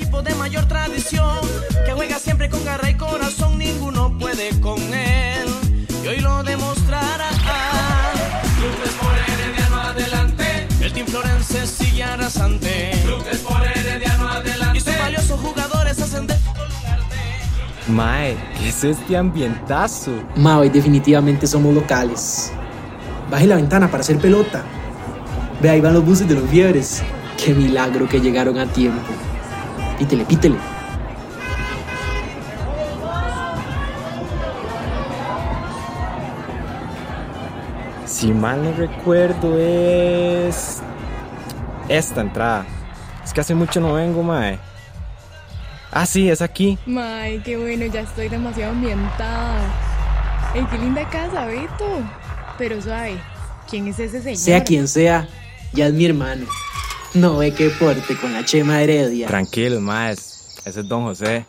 equipo de mayor tradición, que juega siempre con garra y corazón, ninguno puede con él. Y hoy lo demostrará. Club por Herediano adelante. El Team Florence sigue arrasante. Club por Herediano adelante. Y sus valiosos jugadores hacen de. Mae, ¿qué es este ambientazo? Ma, hoy definitivamente somos locales. Baje la ventana para hacer pelota. Ve, ahí van los buses de los fiebres. Qué milagro que llegaron a tiempo. Pítele, pítele. Si mal no recuerdo es... Esta entrada. Es que hace mucho no vengo, mae. Ah, sí, es aquí. May, qué bueno, ya estoy demasiado ambientada. Ey, qué linda casa, Beto. Pero suave, ¿quién es ese señor? Sea quien sea, ya es mi hermano. No ve qué porte con la chema heredia. Tranquilos, maes. Ese es Don José.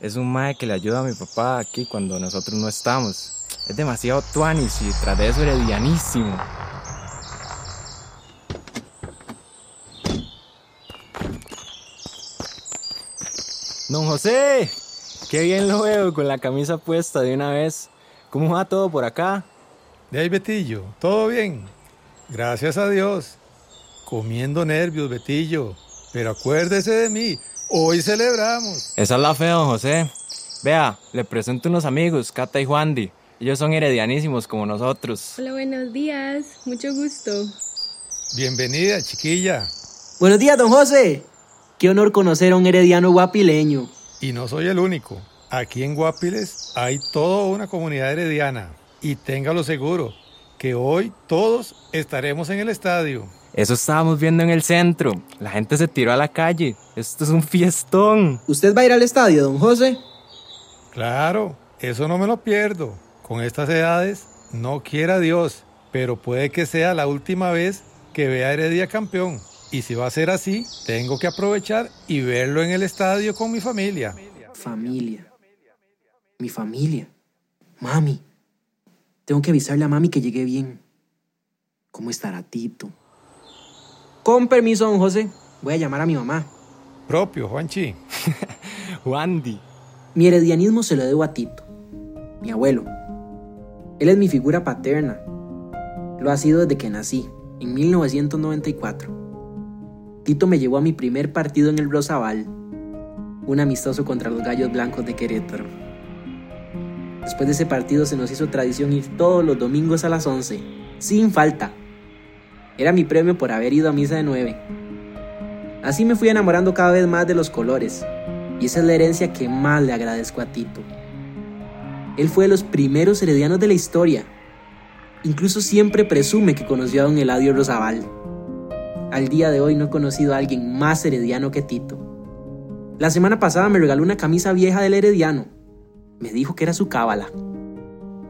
Es un mae que le ayuda a mi papá aquí cuando nosotros no estamos. Es demasiado tuanis y tras de eso heredianísimo. Don José, qué bien lo veo con la camisa puesta de una vez. ¿Cómo va todo por acá? De ahí, Betillo, ¿todo bien? Gracias a Dios. Comiendo nervios, Betillo. Pero acuérdese de mí, hoy celebramos. Esa es la fe, don José. Vea, le presento unos amigos, Cata y Juandi. Ellos son heredianísimos como nosotros. Hola, buenos días. Mucho gusto. Bienvenida, chiquilla. Buenos días, don José. Qué honor conocer a un herediano guapileño. Y no soy el único. Aquí en Guapiles hay toda una comunidad herediana. Y téngalo seguro, que hoy todos estaremos en el estadio. Eso estábamos viendo en el centro. La gente se tiró a la calle. Esto es un fiestón. ¿Usted va a ir al estadio, don José? Claro, eso no me lo pierdo. Con estas edades, no quiera Dios, pero puede que sea la última vez que vea a Heredia campeón. Y si va a ser así, tengo que aprovechar y verlo en el estadio con mi familia. Familia. Mi familia. Mami. Tengo que avisarle a mami que llegué bien. ¿Cómo estará Tito? Con permiso, don José. Voy a llamar a mi mamá. Propio, Juanchi. Juandi. Mi heredianismo se lo debo a Tito, mi abuelo. Él es mi figura paterna. Lo ha sido desde que nací, en 1994. Tito me llevó a mi primer partido en el Rosabal, un amistoso contra los Gallos Blancos de Querétaro. Después de ese partido se nos hizo tradición ir todos los domingos a las 11, sin falta. Era mi premio por haber ido a misa de 9. Así me fui enamorando cada vez más de los colores, y esa es la herencia que más le agradezco a Tito. Él fue de los primeros heredianos de la historia. Incluso siempre presume que conoció a don Eladio Rosabal. Al día de hoy no he conocido a alguien más herediano que Tito. La semana pasada me regaló una camisa vieja del herediano. Me dijo que era su cábala.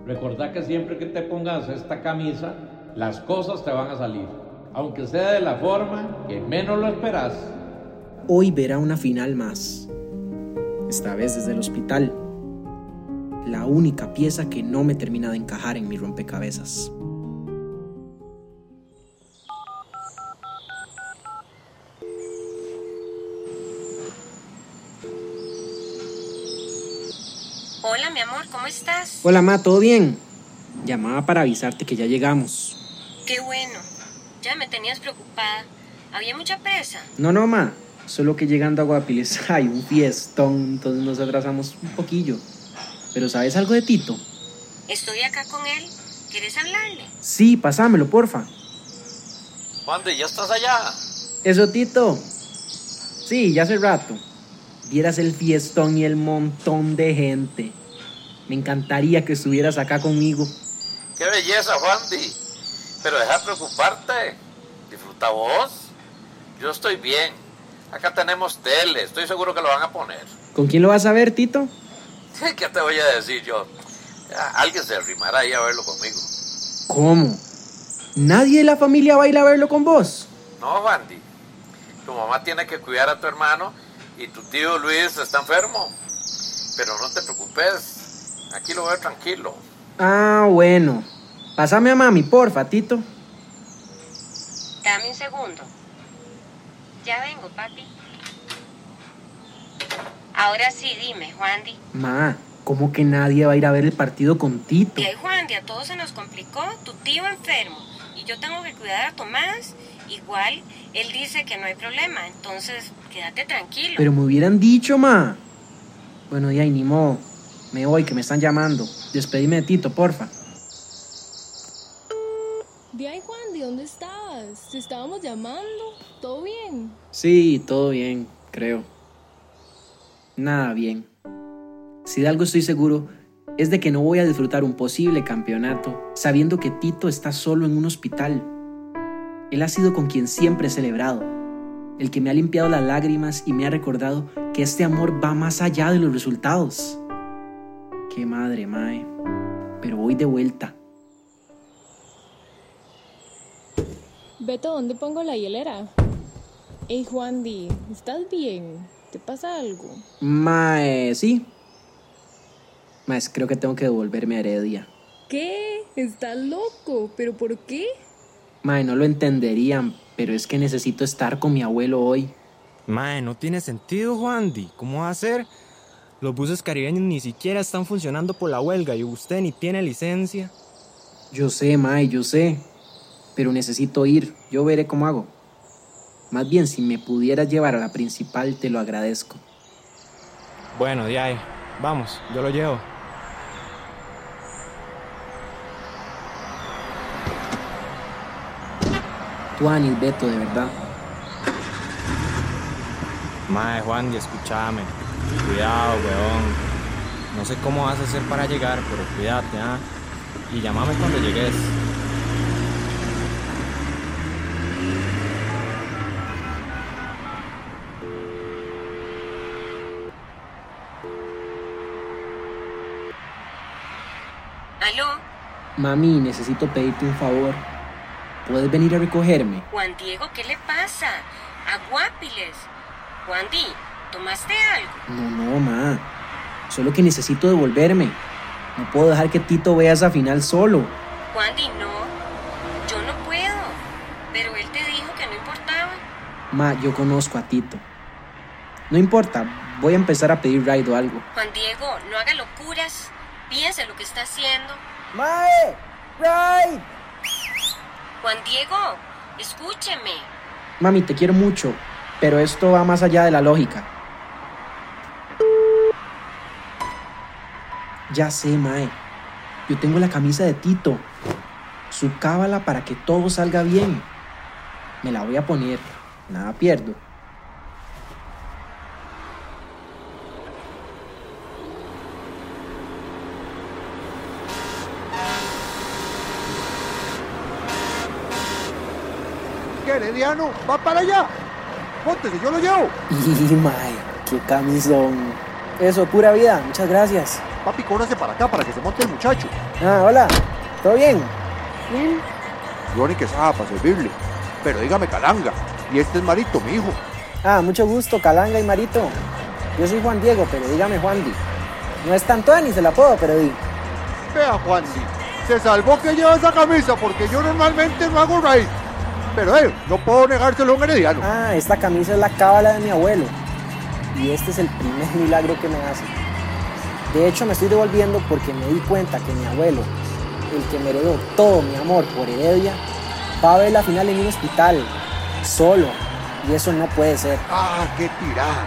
Recordá que siempre que te pongas esta camisa, las cosas te van a salir. Aunque sea de la forma que menos lo esperas. Hoy verá una final más. Esta vez desde el hospital. La única pieza que no me termina de encajar en mi rompecabezas. Hola, mi amor, ¿cómo estás? Hola, ma, ¿todo bien? Llamaba para avisarte que ya llegamos. Qué bueno. Ya me tenías preocupada. ¿Había mucha presa? No, no, ma. Solo que llegando a Guapiles hay un fiestón, entonces nos atrasamos un poquillo. Pero ¿sabes algo de Tito? Estoy acá con él. ¿Quieres hablarle? Sí, pasámelo, porfa. Juan, ¿ya estás allá? Eso, Tito. Sí, ya hace rato. Vieras el fiestón y el montón de gente. Me encantaría que estuvieras acá conmigo. ¡Qué belleza, Juandi! Pero deja de preocuparte. Disfruta vos. Yo estoy bien. Acá tenemos tele. Estoy seguro que lo van a poner. ¿Con quién lo vas a ver, Tito? ¿Qué te voy a decir yo? Ya, Alguien se arrimará ahí a verlo conmigo. ¿Cómo? ¿Nadie de la familia va a ir a verlo con vos? No, Juandi. Tu mamá tiene que cuidar a tu hermano y tu tío Luis está enfermo. Pero no te preocupes. Aquí lo veo tranquilo. Ah, bueno. Pásame a mami, porfa, Tito. Dame un segundo. Ya vengo, papi. Ahora sí, dime, Juandi. Ma, ¿cómo que nadie va a ir a ver el partido con Tito? Y Juandi, a todos se nos complicó. Tu tío enfermo. Y yo tengo que cuidar a Tomás. Igual, él dice que no hay problema. Entonces, quédate tranquilo. Pero me hubieran dicho, ma. Bueno, ya, ni modo. Me voy, que me están llamando. Despedime de Tito, porfa. De ahí, Juan, ¿de dónde estabas? Estábamos llamando. ¿Todo bien? Sí, todo bien, creo. Nada bien. Si de algo estoy seguro, es de que no voy a disfrutar un posible campeonato sabiendo que Tito está solo en un hospital. Él ha sido con quien siempre he celebrado, el que me ha limpiado las lágrimas y me ha recordado que este amor va más allá de los resultados. Qué madre, Mae. Pero voy de vuelta. Beto, ¿dónde pongo la hielera? Hey, Juan Di, ¿estás bien? ¿Te pasa algo? Mae, sí. Mae, creo que tengo que devolverme a Heredia. ¿Qué? ¿Estás loco? ¿Pero por qué? Mae, no lo entenderían, pero es que necesito estar con mi abuelo hoy. Mae, no tiene sentido, Juandi. ¿Cómo va a ser? Los buses caribeños ni siquiera están funcionando por la huelga y usted ni tiene licencia. Yo sé, Mae, yo sé. Pero necesito ir. Yo veré cómo hago. Más bien, si me pudieras llevar a la principal, te lo agradezco. Bueno, de ahí. Vamos, yo lo llevo. Tú, Anis, Beto, de verdad. Mae, Juan, y escúchame. Cuidado, weón. No sé cómo vas a hacer para llegar, pero cuídate, ¿ah? Y llámame cuando llegues. Mami, necesito pedirte un favor. ¿Puedes venir a recogerme? Juan Diego, ¿qué le pasa? Aguápiles. Juan Di, ¿tomaste algo? No, no, ma. Solo que necesito devolverme. No puedo dejar que Tito vea esa final solo. Juan Di, no. Yo no puedo. Pero él te dijo que no importaba. Ma, yo conozco a Tito. No importa, voy a empezar a pedir ride o algo. Juan Diego, no haga locuras. Piensa lo que está haciendo. ¡Mae! ¡Ride! Juan Diego, escúcheme. Mami, te quiero mucho, pero esto va más allá de la lógica. Ya sé, Mae. Yo tengo la camisa de Tito. Su cábala para que todo salga bien. Me la voy a poner. Nada pierdo. Herediano? ¿Va para allá? Póntese, yo lo llevo. Y, Mae, qué camisón. Eso, pura vida. Muchas gracias. Papi, cóbrase para acá para que se monte el muchacho. Ah, hola. ¿Todo bien? Bien. Yo ni que sabe para servirle. Pero dígame calanga. Y este es Marito, mi hijo. Ah, mucho gusto, Calanga y Marito. Yo soy Juan Diego, pero dígame Juan Di. No es tanto ni se la puedo, pero di. Vea, Juan, se salvó que lleva esa camisa porque yo normalmente no hago raíz. Pero eh, no puedo negárselo a un herediano. Ah, esta camisa es la cábala de mi abuelo. Y este es el primer milagro que me hace. De hecho, me estoy devolviendo porque me di cuenta que mi abuelo, el que me heredó todo mi amor por Heredia, va a ver la final en un hospital, solo. Y eso no puede ser. Ah, qué tirada.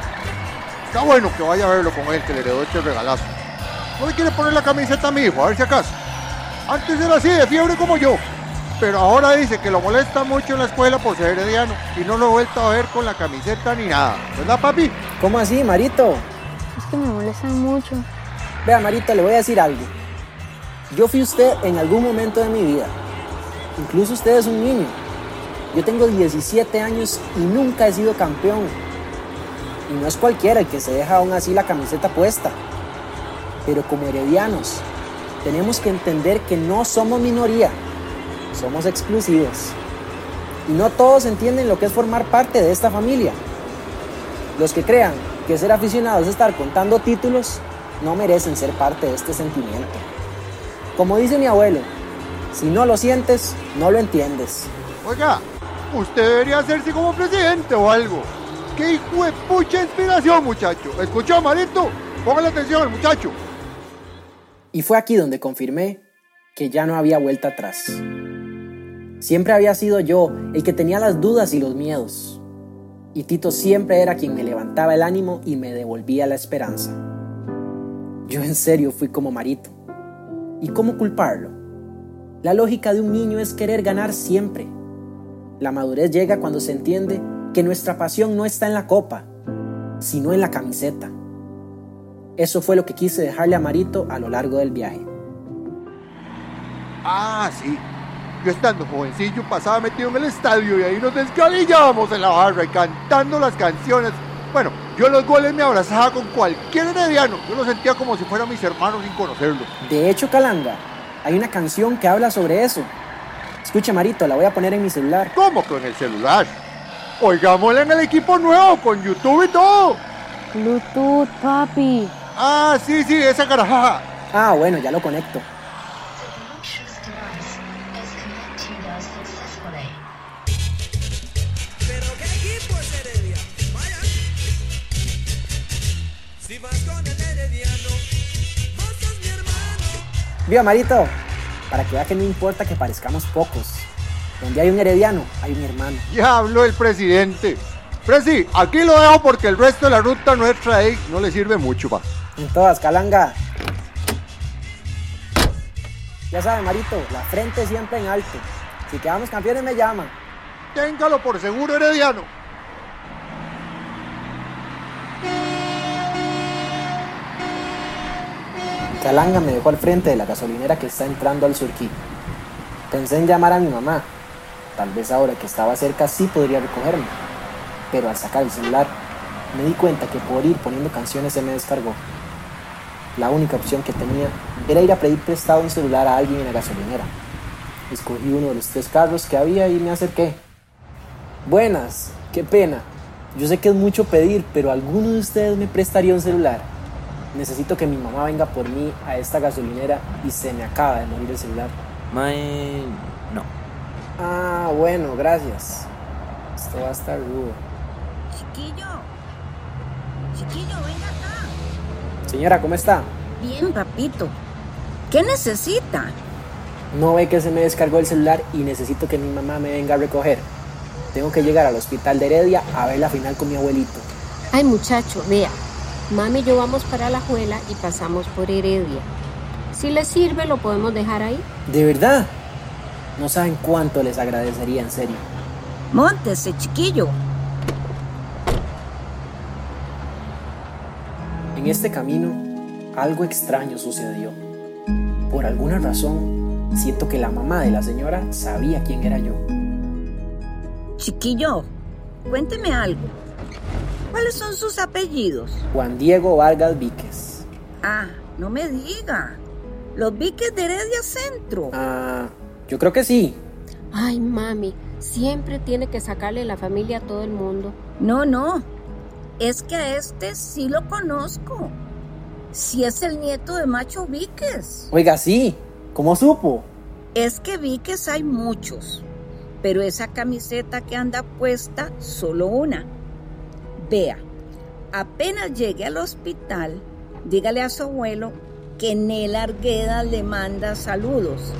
Está bueno que vaya a verlo con él, que le heredó este regalazo. ¿No le quiere poner la camiseta a mi hijo? A ver si acaso. Antes era así, de fiebre como yo. Pero ahora dice que lo molesta mucho en la escuela por ser herediano y no lo he vuelto a ver con la camiseta ni nada. ¿Verdad, papi? ¿Cómo así, Marito? Es que me molestan mucho. Vea, Marito, le voy a decir algo. Yo fui usted en algún momento de mi vida. Incluso usted es un niño. Yo tengo 17 años y nunca he sido campeón. Y no es cualquiera el que se deja aún así la camiseta puesta. Pero como heredianos, tenemos que entender que no somos minoría, somos exclusivos. Y no todos entienden lo que es formar parte de esta familia. Los que crean que ser aficionados es estar contando títulos, no merecen ser parte de este sentimiento. Como dice mi abuelo, si no lo sientes, no lo entiendes. Oiga, usted debería hacerse como presidente o algo. ¡Qué hijo de pucha inspiración, muchacho! ¿Escuchó, Marito? Póngale atención al muchacho. Y fue aquí donde confirmé que ya no había vuelta atrás. Siempre había sido yo el que tenía las dudas y los miedos. Y Tito siempre era quien me levantaba el ánimo y me devolvía la esperanza. Yo en serio fui como Marito. ¿Y cómo culparlo? La lógica de un niño es querer ganar siempre. La madurez llega cuando se entiende que nuestra pasión no está en la copa, sino en la camiseta. Eso fue lo que quise dejarle a Marito a lo largo del viaje. Ah, sí. Yo estando jovencillo pasaba metido en el estadio y ahí nos descabellábamos en la barra y cantando las canciones. Bueno, yo los goles me abrazaba con cualquier herediano. Yo lo sentía como si fueran mis hermanos sin conocerlos. De hecho, Calanga, hay una canción que habla sobre eso. Escucha, Marito, la voy a poner en mi celular. ¿Cómo en el celular? Oigámosla en el equipo nuevo, con YouTube y todo. Bluetooth, papi. Ah, sí, sí, esa carajaja. Ah, bueno, ya lo conecto. Viva Marito, para que vea que no importa que parezcamos pocos. Donde hay un herediano, hay un hermano. Ya habló el presidente. Presi, aquí lo dejo porque el resto de la ruta nuestra ahí no le sirve mucho, pa. En todas, Calanga. Ya sabe, Marito, la frente siempre en alto. Si quedamos campeones me llama. Téngalo por seguro, Herediano. Calanga me dejó al frente de la gasolinera que está entrando al surquí. Pensé en llamar a mi mamá. Tal vez ahora que estaba cerca sí podría recogerme. Pero al sacar el celular, me di cuenta que por ir poniendo canciones se me descargó. La única opción que tenía era ir a pedir prestado un celular a alguien en la gasolinera. Escogí uno de los tres carros que había y me acerqué. Buenas, qué pena. Yo sé que es mucho pedir, pero ¿alguno de ustedes me prestaría un celular? Necesito que mi mamá venga por mí a esta gasolinera y se me acaba de morir el celular. Mae, no. Ah, bueno, gracias. Esto va a estar rudo. Chiquillo. Chiquillo, venga acá. Señora, ¿cómo está? Bien, papito. ¿Qué necesita? No ve que se me descargó el celular y necesito que mi mamá me venga a recoger. Tengo que llegar al hospital de Heredia a ver la final con mi abuelito. Ay, muchacho, vea. Mami y yo vamos para la juela y pasamos por Heredia. Si le sirve, lo podemos dejar ahí. ¿De verdad? No saben cuánto les agradecería, en serio. Móntese, chiquillo. En este camino, algo extraño sucedió. Por alguna razón, siento que la mamá de la señora sabía quién era yo. Chiquillo, cuénteme algo. ¿Cuáles son sus apellidos? Juan Diego Vargas Víquez. Ah, no me diga. Los Víquez de Heredia Centro. Ah, yo creo que sí. Ay, mami, siempre tiene que sacarle la familia a todo el mundo. No, no. Es que a este sí lo conozco. Si es el nieto de Macho Víquez. Oiga, sí. ¿Cómo supo? Es que Víquez hay muchos. Pero esa camiseta que anda puesta, solo una. Vea, apenas llegue al hospital, dígale a su abuelo que Nel Argueda le manda saludos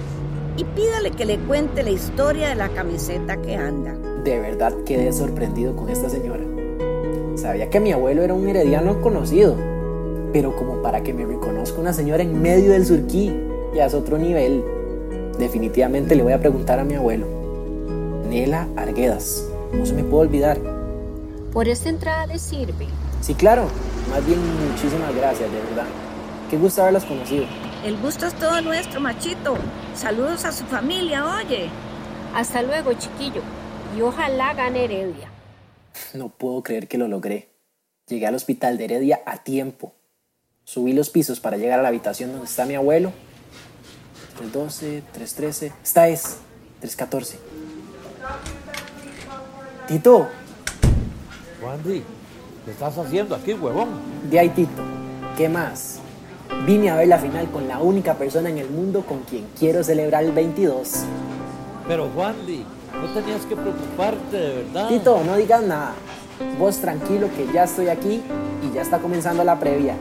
y pídale que le cuente la historia de la camiseta que anda. De verdad quedé sorprendido con esta señora. Sabía que mi abuelo era un herediano conocido, pero como para que me reconozca una señora en medio del surquí, ya es otro nivel. Definitivamente le voy a preguntar a mi abuelo. Nela Arguedas, no se me puede olvidar. ¿Por esta entrada le sirve? Sí, claro. Más bien, muchísimas gracias, de verdad. Qué gusto haberlas conocido. El gusto es todo nuestro, machito. Saludos a su familia, oye. Hasta luego, chiquillo. Y ojalá gane Heredia. No puedo creer que lo logré. Llegué al hospital de Heredia a tiempo. Subí los pisos para llegar a la habitación donde está mi abuelo. 312, 313. Esta es. 314. Tito, Wandy, ¿qué estás haciendo aquí, huevón? de ahí Tito. ¿Qué más? Vine a ver la final con la única persona en el mundo con quien quiero celebrar el 22. Pero, Wandy, no tenías que preocuparte, de verdad. Tito, no digas nada. Vos tranquilo que ya estoy aquí y ya está comenzando la previa.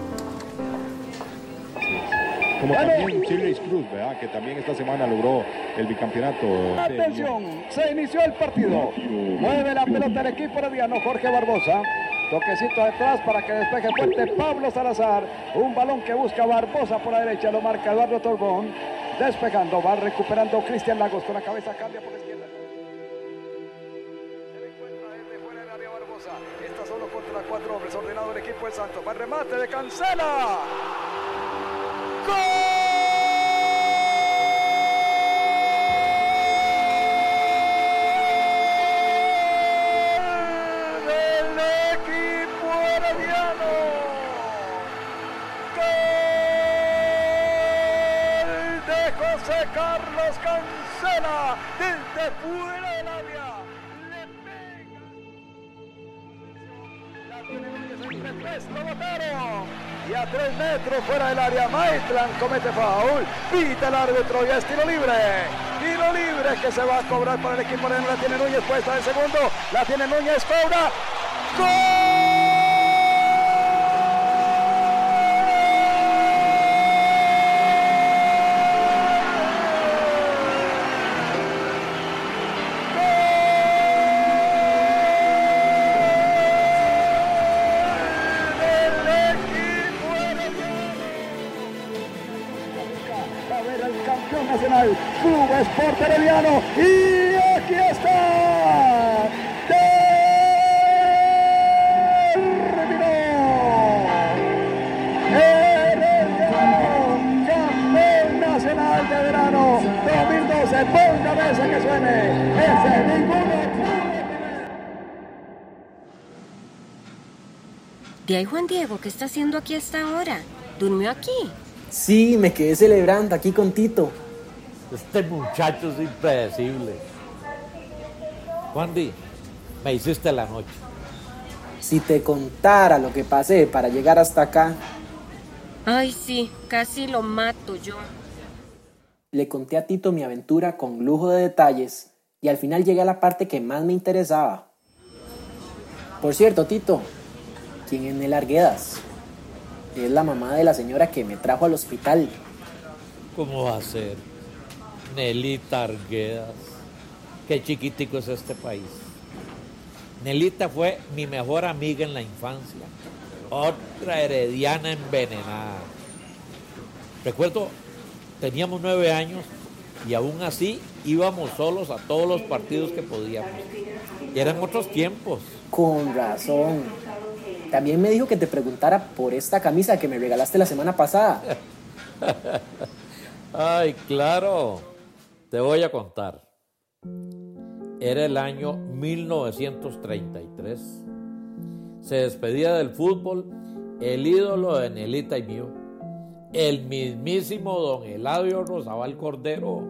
Como también Shirley Cruz, ¿verdad? que también esta semana logró el bicampeonato. Atención, se inició el partido. Mueve la pelota el equipo herediano Jorge Barbosa. Toquecito detrás para que despeje fuerte Pablo Salazar. Un balón que busca Barbosa por la derecha, lo marca Eduardo Torbón. Despejando, va recuperando Cristian Lagos con la cabeza, cambia por la izquierda. Está solo contra cuatro hombres, ordenado el equipo del Santos. Va remate de Cancela. José Carlos Cancela fuera del área. Le pega. La tiene Núñez tres, lo. Y a tres metros fuera del área, Maitland comete foul. Pita el árbitro y es tiro libre. Tiro libre que se va a cobrar para el equipo herediano. La tiene Núñez puesta de segundo. La tiene Núñez, cobra. Va nacional, Club Sport Herediano. Y aquí está. Terminó. Herediano, campeón nacional de verano 2012. Ponga mesa que suene. Ese ninguno. De ahí Juan Diego, ¿qué está haciendo aquí hasta ahora? ¿Durmió aquí? Sí, me quedé celebrando aquí con Tito. Este muchacho es impredecible. Juan Di, me hiciste la noche. Si te contara lo que pasé para llegar hasta acá, Ay, sí, casi lo mato yo. le conté a Tito mi aventura con lujo de detalles y al final llegué a la parte que más me interesaba. Por cierto, Tito, ¿quién es Nel Arguedas? Es la mamá de la señora que me trajo al hospital. ¿Cómo va a ser? Nelita Arguedas. Qué chiquitico es este país. Nelita fue mi mejor amiga en la infancia. Otra herediana envenenada. Recuerdo, teníamos nueve años y aún así íbamos solos a todos los partidos que podíamos. Y eran otros tiempos. Con razón. También me dijo que te preguntara por esta camisa que me regalaste la semana pasada. Ay, claro. Te voy a contar. Era el año 1933. Se despedía del fútbol el ídolo de Nelita y mío, el mismísimo don Eladio Rosabal Cordero.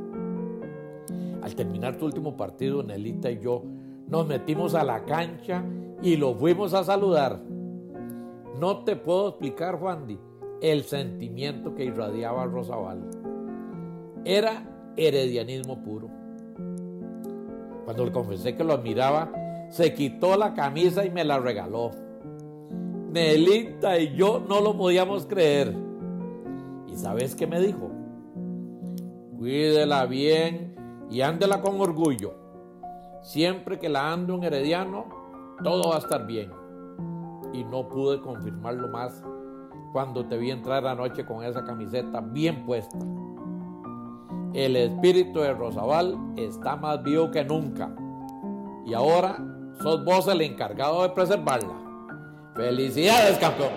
Al terminar tu último partido, Nelita y yo nos metimos a la cancha y lo fuimos a saludar. No te puedo explicar, Juan Di, el sentimiento que irradiaba Rosabal. Era heredianismo puro. Cuando le confesé que lo admiraba, se quitó la camisa y me la regaló. Nelita y yo no lo podíamos creer. ¿Y sabes qué me dijo? Cuídela bien y ándela con orgullo. Siempre que la ande un herediano, todo va a estar bien. Y no pude confirmarlo más cuando te vi entrar anoche con esa camiseta bien puesta. El espíritu de Rosabal está más vivo que nunca. Y ahora sos vos el encargado de preservarla. ¡Felicidades, campeón!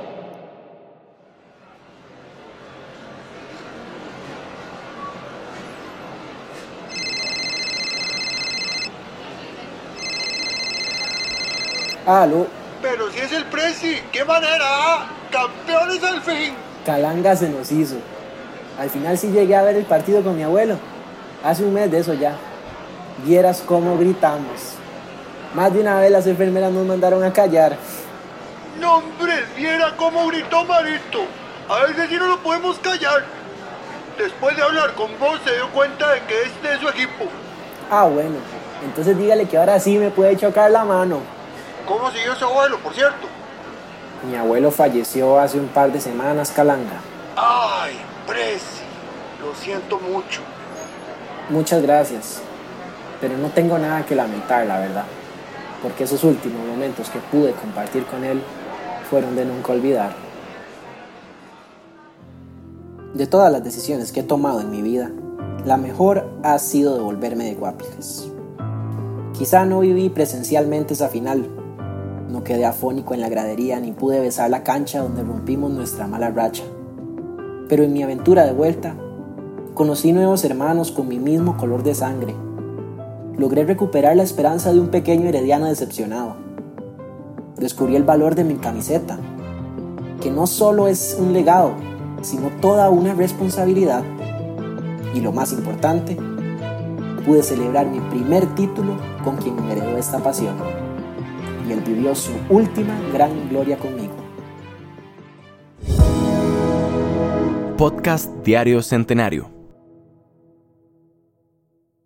Aló, Pero si es el Prezi, qué manera, ah? campeones al fin. Calanga se nos hizo. Al final sí llegué a ver el partido con mi abuelo. Hace un mes de eso ya. Vieras cómo gritamos. Más de una vez las enfermeras nos mandaron a callar. No, hombre, viera cómo gritó Marito. A veces sí no lo podemos callar. Después de hablar con vos se dio cuenta de que este es su equipo. Ah, bueno. Entonces dígale que ahora sí me puede chocar la mano. ¿Cómo siguió ese abuelo, por cierto? Mi abuelo falleció hace un par de semanas, Calanga. Ay, Preci, lo siento mucho. Muchas gracias. Pero no tengo nada que lamentar, la verdad. Porque esos últimos momentos que pude compartir con él fueron de nunca olvidar. De todas las decisiones que he tomado en mi vida, la mejor ha sido devolverme de Guapiles. Quizá no viví presencialmente esa final, no quedé afónico en la gradería ni pude besar la cancha donde rompimos nuestra mala racha. Pero en mi aventura de vuelta, conocí nuevos hermanos con mi mismo color de sangre. Logré recuperar la esperanza de un pequeño herediano decepcionado. Descubrí el valor de mi camiseta, que no solo es un legado, sino toda una responsabilidad. Y lo más importante, pude celebrar mi primer título con quien me heredó esta pasión y él vivió su última gran gloria conmigo. Podcast Diario Centenario